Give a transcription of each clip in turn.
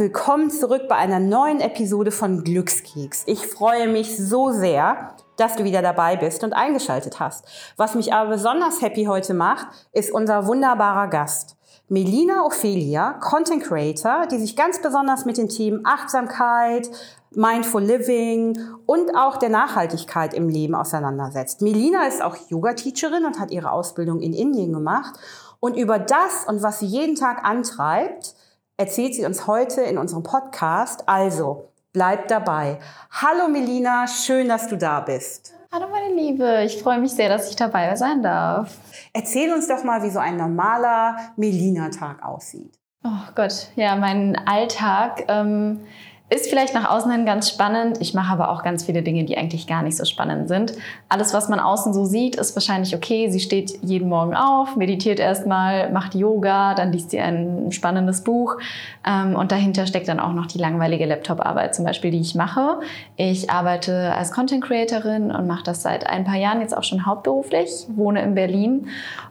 willkommen zurück bei einer neuen Episode von Glückskeks. Ich freue mich so sehr, dass du wieder dabei bist und eingeschaltet hast. Was mich aber besonders happy heute macht, ist unser wunderbarer Gast. Melina Ophelia, Content Creator, die sich ganz besonders mit den Themen Achtsamkeit, Mindful Living und auch der Nachhaltigkeit im Leben auseinandersetzt. Melina ist auch Yoga-Teacherin und hat ihre Ausbildung in Indien gemacht. Und über das und was sie jeden Tag antreibt, erzählt sie uns heute in unserem Podcast. Also, bleib dabei. Hallo Melina, schön, dass du da bist. Hallo meine Liebe, ich freue mich sehr, dass ich dabei sein darf. Erzähl uns doch mal, wie so ein normaler Melina-Tag aussieht. Oh Gott, ja, mein Alltag. Ähm ist vielleicht nach außen hin ganz spannend. Ich mache aber auch ganz viele Dinge, die eigentlich gar nicht so spannend sind. Alles, was man außen so sieht, ist wahrscheinlich okay. Sie steht jeden Morgen auf, meditiert erstmal, macht Yoga, dann liest sie ein spannendes Buch. Ähm, und dahinter steckt dann auch noch die langweilige Laptop-Arbeit zum Beispiel, die ich mache. Ich arbeite als Content Creatorin und mache das seit ein paar Jahren jetzt auch schon hauptberuflich, wohne in Berlin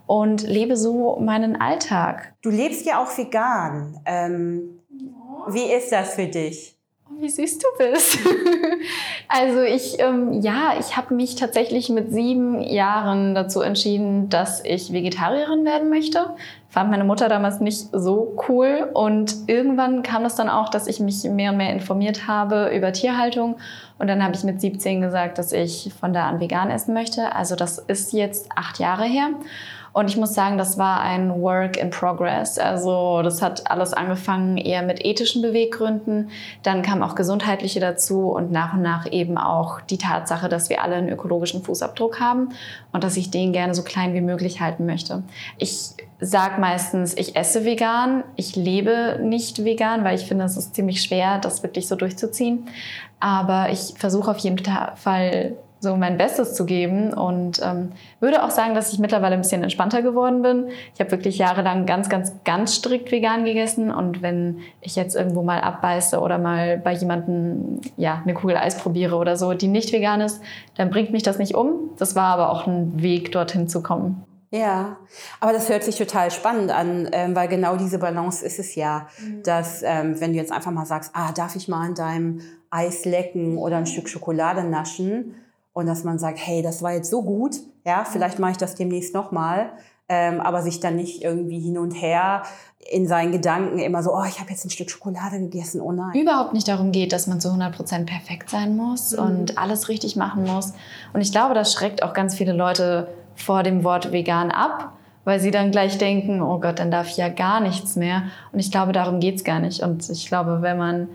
und lebe so meinen Alltag. Du lebst ja auch vegan. Ähm, wie ist das für dich? Wie süß du bist. also ich, ähm, ja, ich habe mich tatsächlich mit sieben Jahren dazu entschieden, dass ich Vegetarierin werden möchte. Fand meine Mutter damals nicht so cool und irgendwann kam das dann auch, dass ich mich mehr und mehr informiert habe über Tierhaltung und dann habe ich mit 17 gesagt, dass ich von da an vegan essen möchte. Also das ist jetzt acht Jahre her. Und ich muss sagen, das war ein Work in Progress. Also das hat alles angefangen eher mit ethischen Beweggründen. Dann kam auch gesundheitliche dazu und nach und nach eben auch die Tatsache, dass wir alle einen ökologischen Fußabdruck haben und dass ich den gerne so klein wie möglich halten möchte. Ich sage meistens, ich esse vegan. Ich lebe nicht vegan, weil ich finde, es ist ziemlich schwer, das wirklich so durchzuziehen. Aber ich versuche auf jeden Fall so mein Bestes zu geben und ähm, würde auch sagen, dass ich mittlerweile ein bisschen entspannter geworden bin. Ich habe wirklich jahrelang ganz, ganz, ganz strikt vegan gegessen und wenn ich jetzt irgendwo mal abbeiße oder mal bei jemandem ja eine Kugel Eis probiere oder so, die nicht vegan ist, dann bringt mich das nicht um. Das war aber auch ein Weg, dorthin zu kommen. Ja, aber das hört sich total spannend an, ähm, weil genau diese Balance ist es ja, mhm. dass ähm, wenn du jetzt einfach mal sagst, ah, darf ich mal an deinem Eis lecken oder ein Stück Schokolade naschen, und dass man sagt, hey, das war jetzt so gut, ja, vielleicht mache ich das demnächst nochmal, ähm, aber sich dann nicht irgendwie hin und her in seinen Gedanken immer so, oh, ich habe jetzt ein Stück Schokolade gegessen, oh nein. Überhaupt nicht darum geht, dass man zu 100% perfekt sein muss mhm. und alles richtig machen muss. Und ich glaube, das schreckt auch ganz viele Leute vor dem Wort vegan ab, weil sie dann gleich denken, oh Gott, dann darf ich ja gar nichts mehr. Und ich glaube, darum geht es gar nicht. Und ich glaube, wenn man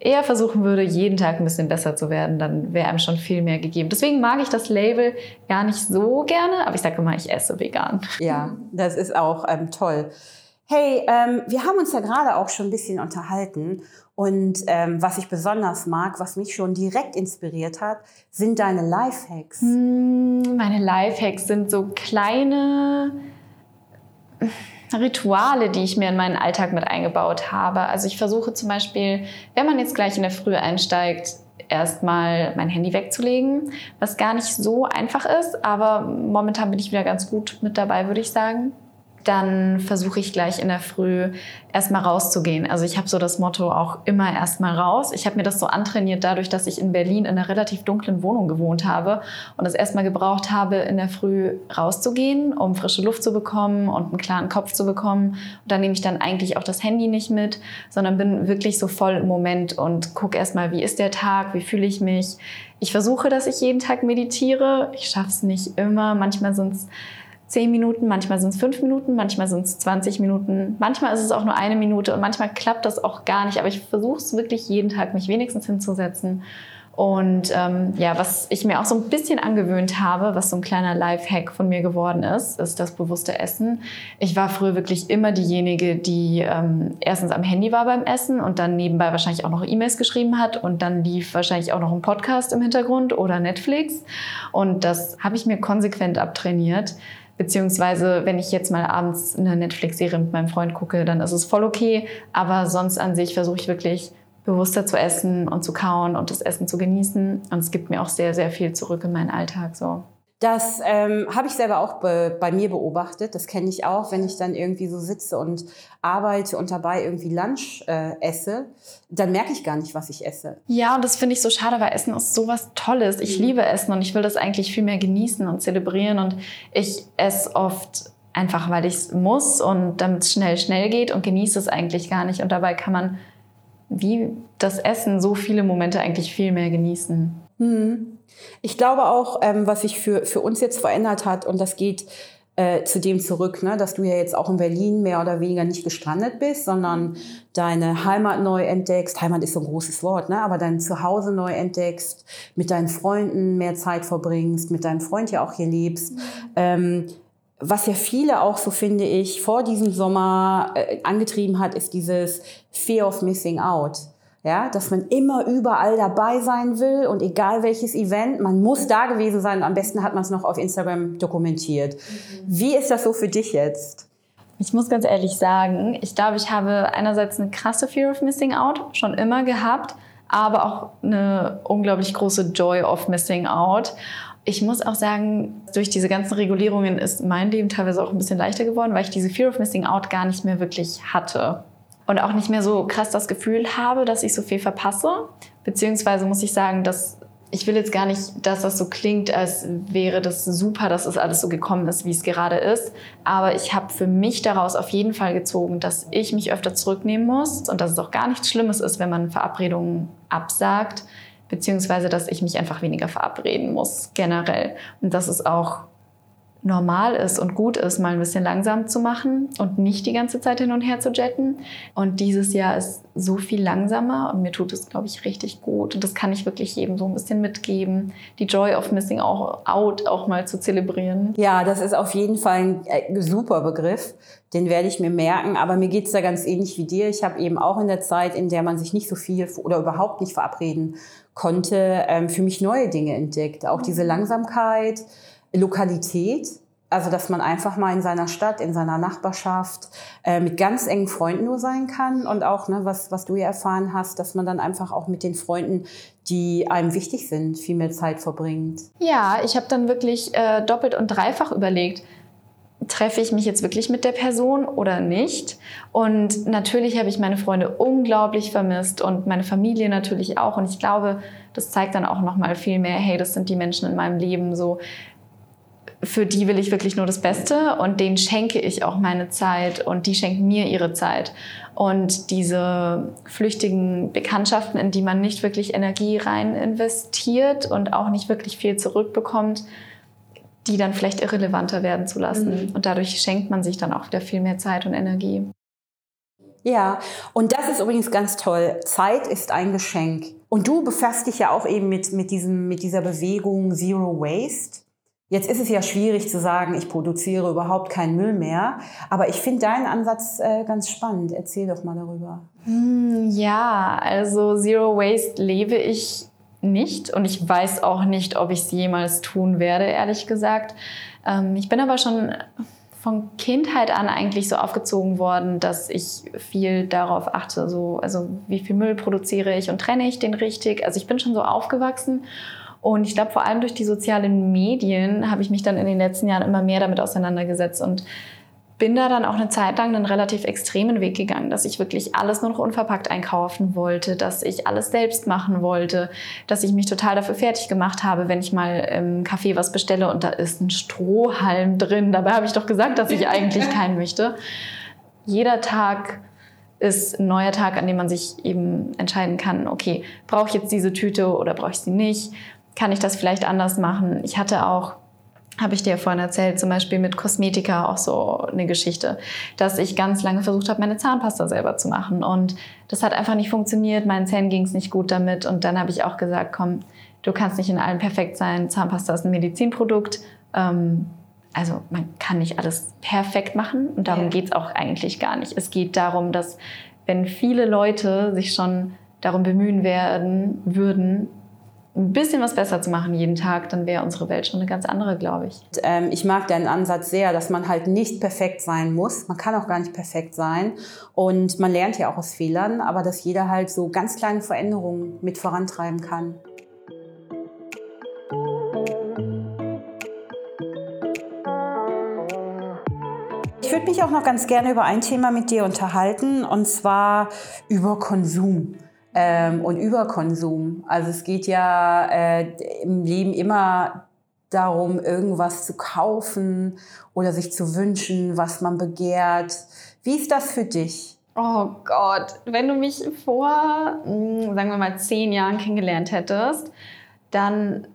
eher versuchen würde, jeden Tag ein bisschen besser zu werden, dann wäre einem schon viel mehr gegeben. Deswegen mag ich das Label gar nicht so gerne, aber ich sage immer, ich esse vegan. Ja, das ist auch ähm, toll. Hey, ähm, wir haben uns ja gerade auch schon ein bisschen unterhalten und ähm, was ich besonders mag, was mich schon direkt inspiriert hat, sind deine Lifehacks. Hm, meine Lifehacks sind so kleine Rituale, die ich mir in meinen Alltag mit eingebaut habe. Also ich versuche zum Beispiel, wenn man jetzt gleich in der Früh einsteigt, erstmal mein Handy wegzulegen, was gar nicht so einfach ist, aber momentan bin ich wieder ganz gut mit dabei, würde ich sagen dann versuche ich gleich in der Früh erstmal rauszugehen. Also ich habe so das Motto auch immer erstmal raus. Ich habe mir das so antrainiert dadurch, dass ich in Berlin in einer relativ dunklen Wohnung gewohnt habe und es erstmal gebraucht habe, in der Früh rauszugehen, um frische Luft zu bekommen und einen klaren Kopf zu bekommen. Und da nehme ich dann eigentlich auch das Handy nicht mit, sondern bin wirklich so voll im Moment und gucke erstmal, wie ist der Tag, wie fühle ich mich. Ich versuche, dass ich jeden Tag meditiere. Ich schaffe es nicht immer. Manchmal sind es zehn Minuten, manchmal sind es fünf Minuten, manchmal sind es 20 Minuten, manchmal ist es auch nur eine Minute und manchmal klappt das auch gar nicht. Aber ich versuche es wirklich jeden Tag, mich wenigstens hinzusetzen. Und ähm, ja, was ich mir auch so ein bisschen angewöhnt habe, was so ein kleiner Lifehack von mir geworden ist, ist das bewusste Essen. Ich war früher wirklich immer diejenige, die ähm, erstens am Handy war beim Essen und dann nebenbei wahrscheinlich auch noch E-Mails geschrieben hat und dann lief wahrscheinlich auch noch ein Podcast im Hintergrund oder Netflix. Und das habe ich mir konsequent abtrainiert. Beziehungsweise, wenn ich jetzt mal abends eine Netflix-Serie mit meinem Freund gucke, dann ist es voll okay. Aber sonst an sich versuche ich wirklich bewusster zu essen und zu kauen und das Essen zu genießen. Und es gibt mir auch sehr, sehr viel zurück in meinen Alltag. So. Das ähm, habe ich selber auch be bei mir beobachtet. Das kenne ich auch, wenn ich dann irgendwie so sitze und arbeite und dabei irgendwie Lunch äh, esse, dann merke ich gar nicht, was ich esse. Ja, und das finde ich so schade, weil Essen ist sowas Tolles. Ich mhm. liebe Essen und ich will das eigentlich viel mehr genießen und zelebrieren. Und ich esse oft einfach, weil ich es muss und damit es schnell, schnell geht und genieße es eigentlich gar nicht. Und dabei kann man wie das Essen so viele Momente eigentlich viel mehr genießen. Mhm. Ich glaube auch, ähm, was sich für, für uns jetzt verändert hat, und das geht äh, zu dem zurück, ne, dass du ja jetzt auch in Berlin mehr oder weniger nicht gestrandet bist, sondern deine Heimat neu entdeckst. Heimat ist so ein großes Wort, ne, aber dein Zuhause neu entdeckst, mit deinen Freunden mehr Zeit verbringst, mit deinem Freund ja auch hier lebst. Mhm. Ähm, was ja viele auch, so finde ich, vor diesem Sommer äh, angetrieben hat, ist dieses Fear of Missing Out. Ja, dass man immer überall dabei sein will und egal welches Event, man muss da gewesen sein. Am besten hat man es noch auf Instagram dokumentiert. Mhm. Wie ist das so für dich jetzt? Ich muss ganz ehrlich sagen, ich glaube, ich habe einerseits eine krasse Fear of Missing Out schon immer gehabt, aber auch eine unglaublich große Joy of Missing Out. Ich muss auch sagen, durch diese ganzen Regulierungen ist mein Leben teilweise auch ein bisschen leichter geworden, weil ich diese Fear of Missing Out gar nicht mehr wirklich hatte. Und auch nicht mehr so krass das Gefühl habe, dass ich so viel verpasse. Beziehungsweise muss ich sagen, dass ich will jetzt gar nicht, dass das so klingt, als wäre das super, dass es alles so gekommen ist, wie es gerade ist. Aber ich habe für mich daraus auf jeden Fall gezogen, dass ich mich öfter zurücknehmen muss und dass es auch gar nichts Schlimmes ist, wenn man Verabredungen absagt beziehungsweise dass ich mich einfach weniger verabreden muss generell. Und dass es auch normal ist und gut ist, mal ein bisschen langsam zu machen und nicht die ganze Zeit hin und her zu jetten. Und dieses Jahr ist so viel langsamer und mir tut es, glaube ich, richtig gut. Und das kann ich wirklich jedem so ein bisschen mitgeben, die Joy of Missing Out auch mal zu zelebrieren. Ja, das ist auf jeden Fall ein äh, super Begriff. Den werde ich mir merken. Aber mir geht es da ganz ähnlich wie dir. Ich habe eben auch in der Zeit, in der man sich nicht so viel oder überhaupt nicht verabreden konnte, ähm, für mich neue Dinge entdeckt. Auch diese Langsamkeit, Lokalität. Also, dass man einfach mal in seiner Stadt, in seiner Nachbarschaft äh, mit ganz engen Freunden nur sein kann und auch, ne, was, was du ja erfahren hast, dass man dann einfach auch mit den Freunden, die einem wichtig sind, viel mehr Zeit verbringt. Ja, ich habe dann wirklich äh, doppelt und dreifach überlegt, treffe ich mich jetzt wirklich mit der Person oder nicht? Und natürlich habe ich meine Freunde unglaublich vermisst und meine Familie natürlich auch. Und ich glaube, das zeigt dann auch noch mal viel mehr, hey, das sind die Menschen in meinem Leben so für die will ich wirklich nur das Beste und denen schenke ich auch meine Zeit und die schenken mir ihre Zeit. Und diese flüchtigen Bekanntschaften, in die man nicht wirklich Energie rein investiert und auch nicht wirklich viel zurückbekommt, die dann vielleicht irrelevanter werden zu lassen. Mhm. Und dadurch schenkt man sich dann auch wieder viel mehr Zeit und Energie. Ja, und das ist übrigens ganz toll. Zeit ist ein Geschenk. Und du befasst dich ja auch eben mit, mit, diesem, mit dieser Bewegung Zero Waste. Jetzt ist es ja schwierig zu sagen, ich produziere überhaupt keinen Müll mehr. Aber ich finde deinen Ansatz äh, ganz spannend. Erzähl doch mal darüber. Hm, ja, also Zero Waste lebe ich nicht und ich weiß auch nicht, ob ich es jemals tun werde, ehrlich gesagt. Ähm, ich bin aber schon von Kindheit an eigentlich so aufgezogen worden, dass ich viel darauf achte, so, also wie viel Müll produziere ich und trenne ich den richtig. Also ich bin schon so aufgewachsen und ich glaube, vor allem durch die sozialen Medien habe ich mich dann in den letzten Jahren immer mehr damit auseinandergesetzt und bin da dann auch eine Zeit lang einen relativ extremen Weg gegangen, dass ich wirklich alles nur noch unverpackt einkaufen wollte, dass ich alles selbst machen wollte, dass ich mich total dafür fertig gemacht habe, wenn ich mal im Café was bestelle und da ist ein Strohhalm drin. Dabei habe ich doch gesagt, dass ich eigentlich keinen möchte. Jeder Tag ist ein neuer Tag, an dem man sich eben entscheiden kann, okay, brauche ich jetzt diese Tüte oder brauche ich sie nicht? Kann ich das vielleicht anders machen? Ich hatte auch habe ich dir vorhin erzählt, zum Beispiel mit Kosmetika auch so eine Geschichte, dass ich ganz lange versucht habe, meine Zahnpasta selber zu machen. Und das hat einfach nicht funktioniert. Meinen Zähnen ging es nicht gut damit. Und dann habe ich auch gesagt, komm, du kannst nicht in allem perfekt sein. Zahnpasta ist ein Medizinprodukt. Ähm, also man kann nicht alles perfekt machen. Und darum ja. geht es auch eigentlich gar nicht. Es geht darum, dass wenn viele Leute sich schon darum bemühen werden würden, ein bisschen was besser zu machen jeden Tag, dann wäre unsere Welt schon eine ganz andere, glaube ich. Und, ähm, ich mag deinen Ansatz sehr, dass man halt nicht perfekt sein muss. Man kann auch gar nicht perfekt sein. Und man lernt ja auch aus Fehlern, aber dass jeder halt so ganz kleine Veränderungen mit vorantreiben kann. Ich würde mich auch noch ganz gerne über ein Thema mit dir unterhalten, und zwar über Konsum ähm, und Überkonsum. Also es geht ja äh, im Leben immer darum, irgendwas zu kaufen oder sich zu wünschen, was man begehrt. Wie ist das für dich? Oh Gott, wenn du mich vor, hm, sagen wir mal, zehn Jahren kennengelernt hättest, dann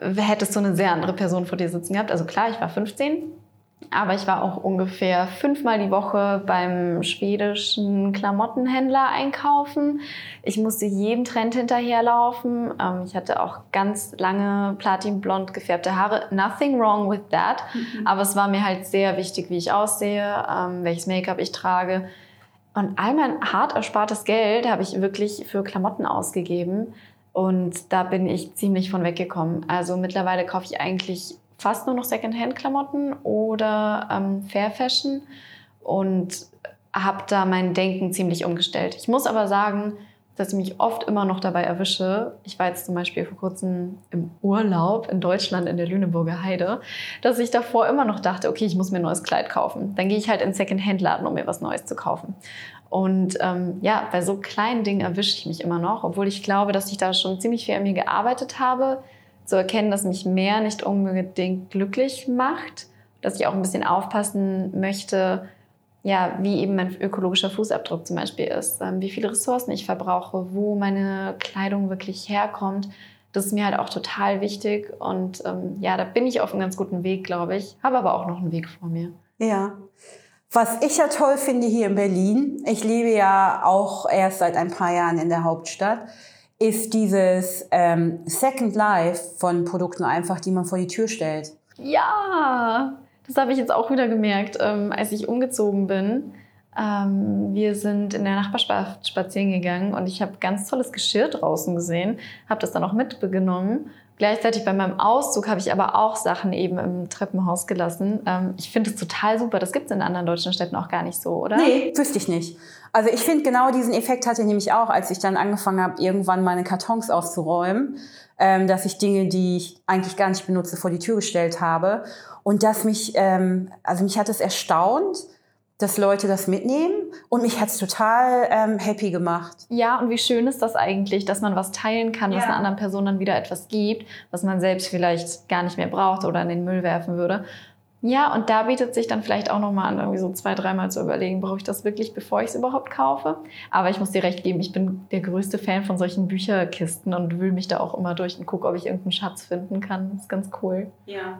hättest du eine sehr andere Person vor dir sitzen gehabt. Also klar, ich war 15, aber ich war auch ungefähr fünfmal die Woche beim schwedischen Klamottenhändler einkaufen. Ich musste jedem Trend hinterherlaufen. Ähm, ich hatte auch ganz lange platinblond gefärbte Haare. Nothing wrong with that. Mhm. Aber es war mir halt sehr wichtig, wie ich aussehe, ähm, welches Make-up ich trage. Und all mein hart erspartes Geld habe ich wirklich für Klamotten ausgegeben. Und da bin ich ziemlich von weggekommen. Also mittlerweile kaufe ich eigentlich fast nur noch Secondhand-Klamotten oder ähm, Fair Fashion und habe da mein Denken ziemlich umgestellt. Ich muss aber sagen, dass ich mich oft immer noch dabei erwische. Ich war jetzt zum Beispiel vor kurzem im Urlaub in Deutschland in der Lüneburger Heide, dass ich davor immer noch dachte, okay, ich muss mir ein neues Kleid kaufen. Dann gehe ich halt in Secondhand-Laden, um mir was Neues zu kaufen. Und ähm, ja, bei so kleinen Dingen erwische ich mich immer noch, obwohl ich glaube, dass ich da schon ziemlich viel an mir gearbeitet habe, zu erkennen, dass mich mehr nicht unbedingt glücklich macht, dass ich auch ein bisschen aufpassen möchte, ja, wie eben mein ökologischer Fußabdruck zum Beispiel ist, ähm, wie viele Ressourcen ich verbrauche, wo meine Kleidung wirklich herkommt. Das ist mir halt auch total wichtig und ähm, ja, da bin ich auf einem ganz guten Weg, glaube ich, habe aber auch noch einen Weg vor mir. Ja. Was ich ja toll finde hier in Berlin, ich lebe ja auch erst seit ein paar Jahren in der Hauptstadt, ist dieses ähm, Second Life von Produkten einfach, die man vor die Tür stellt. Ja, das habe ich jetzt auch wieder gemerkt, ähm, als ich umgezogen bin. Ähm, wir sind in der Nachbarschaft spazieren gegangen und ich habe ganz tolles Geschirr draußen gesehen, habe das dann auch mitgenommen Gleichzeitig bei meinem Auszug habe ich aber auch Sachen eben im Treppenhaus gelassen. Ähm, ich finde es total super. Das gibt es in anderen deutschen Städten auch gar nicht so, oder? Nee, wüsste ich nicht. Also ich finde genau diesen Effekt hatte ich nämlich auch, als ich dann angefangen habe, irgendwann meine Kartons auszuräumen, ähm, dass ich Dinge, die ich eigentlich gar nicht benutze, vor die Tür gestellt habe. Und dass mich, ähm, also mich hat es erstaunt, dass Leute das mitnehmen und mich hat es total ähm, happy gemacht. Ja, und wie schön ist das eigentlich, dass man was teilen kann, ja. was einer anderen Person dann wieder etwas gibt, was man selbst vielleicht gar nicht mehr braucht oder in den Müll werfen würde. Ja, und da bietet sich dann vielleicht auch nochmal an, irgendwie so zwei, dreimal zu überlegen, brauche ich das wirklich, bevor ich es überhaupt kaufe? Aber ich muss dir recht geben, ich bin der größte Fan von solchen Bücherkisten und wühle mich da auch immer durch und gucke, ob ich irgendeinen Schatz finden kann. Das ist ganz cool. Ja.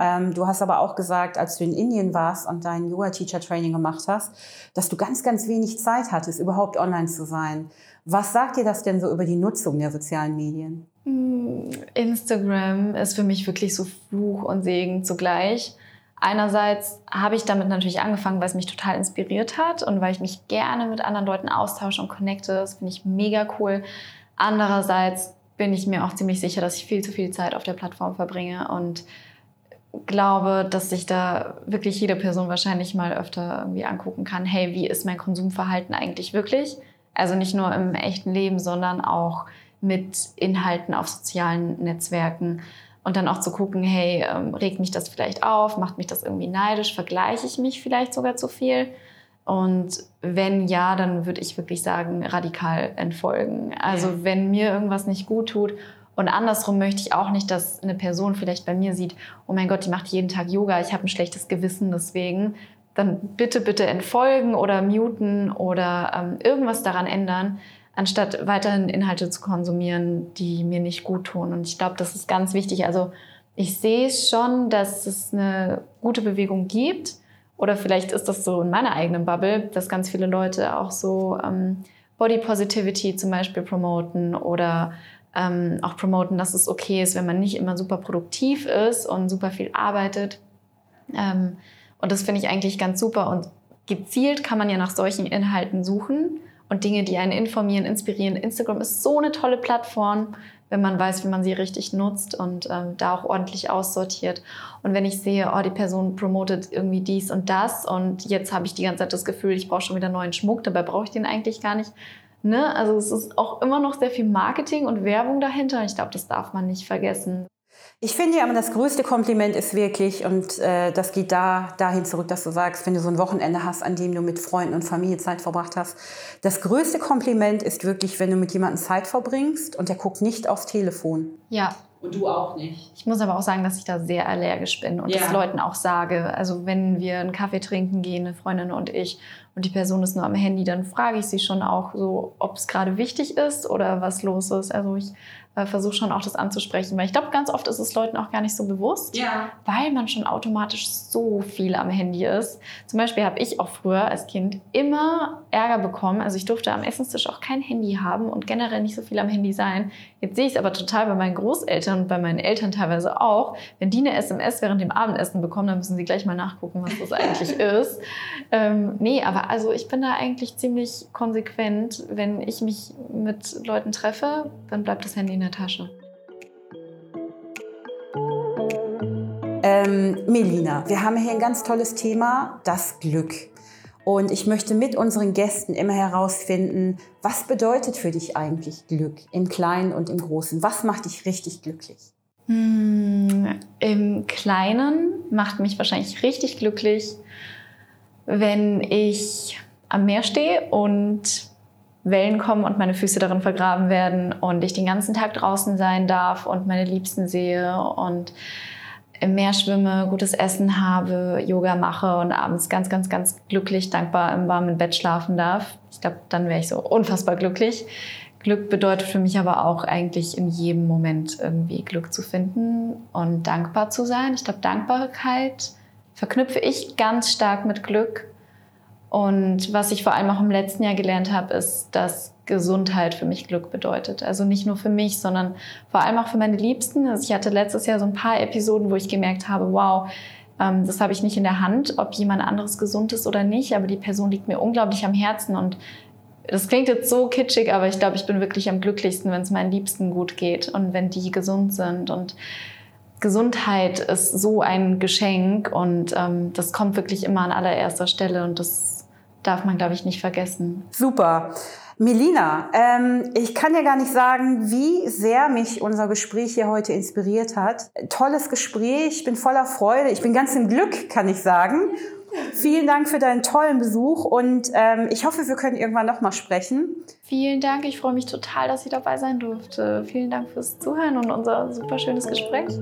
Ähm, du hast aber auch gesagt, als du in Indien warst und dein Yoga-Teacher-Training gemacht hast, dass du ganz, ganz wenig Zeit hattest, überhaupt online zu sein. Was sagt dir das denn so über die Nutzung der sozialen Medien? Hm, Instagram ist für mich wirklich so Fluch und Segen zugleich. Einerseits habe ich damit natürlich angefangen, weil es mich total inspiriert hat und weil ich mich gerne mit anderen Leuten austausche und connecte. Das finde ich mega cool. Andererseits bin ich mir auch ziemlich sicher, dass ich viel zu viel Zeit auf der Plattform verbringe und glaube, dass sich da wirklich jede Person wahrscheinlich mal öfter irgendwie angucken kann, hey, wie ist mein Konsumverhalten eigentlich wirklich? Also nicht nur im echten Leben, sondern auch mit Inhalten auf sozialen Netzwerken. Und dann auch zu gucken, hey, ähm, regt mich das vielleicht auf? Macht mich das irgendwie neidisch? Vergleiche ich mich vielleicht sogar zu viel? Und wenn ja, dann würde ich wirklich sagen, radikal entfolgen. Also wenn mir irgendwas nicht gut tut und andersrum möchte ich auch nicht, dass eine Person vielleicht bei mir sieht, oh mein Gott, die macht jeden Tag Yoga, ich habe ein schlechtes Gewissen deswegen. Dann bitte, bitte entfolgen oder muten oder ähm, irgendwas daran ändern, anstatt weiterhin Inhalte zu konsumieren, die mir nicht gut tun. Und ich glaube, das ist ganz wichtig. Also ich sehe schon, dass es eine gute Bewegung gibt. Oder vielleicht ist das so in meiner eigenen Bubble, dass ganz viele Leute auch so ähm, Body Positivity zum Beispiel promoten oder ähm, auch promoten, dass es okay ist, wenn man nicht immer super produktiv ist und super viel arbeitet. Ähm, und das finde ich eigentlich ganz super. Und gezielt kann man ja nach solchen Inhalten suchen und Dinge, die einen informieren, inspirieren. Instagram ist so eine tolle Plattform, wenn man weiß, wie man sie richtig nutzt und ähm, da auch ordentlich aussortiert. Und wenn ich sehe, oh, die Person promotet irgendwie dies und das und jetzt habe ich die ganze Zeit das Gefühl, ich brauche schon wieder neuen Schmuck, dabei brauche ich den eigentlich gar nicht, Ne? Also es ist auch immer noch sehr viel Marketing und Werbung dahinter. Ich glaube, das darf man nicht vergessen. Ich finde ja immer, das größte Kompliment ist wirklich, und äh, das geht da dahin zurück, dass du sagst, wenn du so ein Wochenende hast, an dem du mit Freunden und Familie Zeit verbracht hast. Das größte Kompliment ist wirklich, wenn du mit jemandem Zeit verbringst und der guckt nicht aufs Telefon. Ja. Und du auch nicht. Ich muss aber auch sagen, dass ich da sehr allergisch bin und ja. das Leuten auch sage. Also wenn wir einen Kaffee trinken gehen, eine Freundin und ich, und die Person ist nur am Handy, dann frage ich sie schon auch so, ob es gerade wichtig ist oder was los ist. Also ich äh, versuche schon auch das anzusprechen, weil ich glaube, ganz oft ist es Leuten auch gar nicht so bewusst, ja. weil man schon automatisch so viel am Handy ist. Zum Beispiel habe ich auch früher als Kind immer Ärger bekommen. Also ich durfte am Essenstisch auch kein Handy haben und generell nicht so viel am Handy sein. Jetzt sehe ich es aber total bei meinen Großeltern und bei meinen Eltern teilweise auch. Wenn die eine SMS während dem Abendessen bekommen, dann müssen sie gleich mal nachgucken, was das eigentlich ist. Ähm, nee, aber also ich bin da eigentlich ziemlich konsequent. Wenn ich mich mit Leuten treffe, dann bleibt das Handy in der Tasche. Ähm, Melina, wir haben hier ein ganz tolles Thema, das Glück. Und ich möchte mit unseren Gästen immer herausfinden, was bedeutet für dich eigentlich Glück im Kleinen und im Großen? Was macht dich richtig glücklich? Hm, Im Kleinen macht mich wahrscheinlich richtig glücklich, wenn ich am Meer stehe und Wellen kommen und meine Füße darin vergraben werden und ich den ganzen Tag draußen sein darf und meine Liebsten sehe und im Meer schwimme, gutes Essen habe, Yoga mache und abends ganz, ganz, ganz glücklich, dankbar im warmen Bett schlafen darf. Ich glaube, dann wäre ich so unfassbar glücklich. Glück bedeutet für mich aber auch eigentlich in jedem Moment irgendwie Glück zu finden und dankbar zu sein. Ich glaube, Dankbarkeit verknüpfe ich ganz stark mit Glück. Und was ich vor allem auch im letzten Jahr gelernt habe, ist, dass Gesundheit für mich Glück bedeutet. Also nicht nur für mich, sondern vor allem auch für meine Liebsten. Also ich hatte letztes Jahr so ein paar Episoden, wo ich gemerkt habe, wow, ähm, das habe ich nicht in der Hand, ob jemand anderes gesund ist oder nicht, aber die Person liegt mir unglaublich am Herzen und das klingt jetzt so kitschig, aber ich glaube, ich bin wirklich am glücklichsten, wenn es meinen Liebsten gut geht und wenn die gesund sind und Gesundheit ist so ein Geschenk und ähm, das kommt wirklich immer an allererster Stelle und das darf man, glaube ich, nicht vergessen. Super. Melina, ähm, ich kann dir gar nicht sagen, wie sehr mich unser Gespräch hier heute inspiriert hat. Tolles Gespräch, ich bin voller Freude, ich bin ganz im Glück, kann ich sagen. Vielen Dank für deinen tollen Besuch und ähm, ich hoffe, wir können irgendwann noch mal sprechen. Vielen Dank, ich freue mich total, dass ich dabei sein durfte. Vielen Dank fürs Zuhören und unser super schönes Gespräch.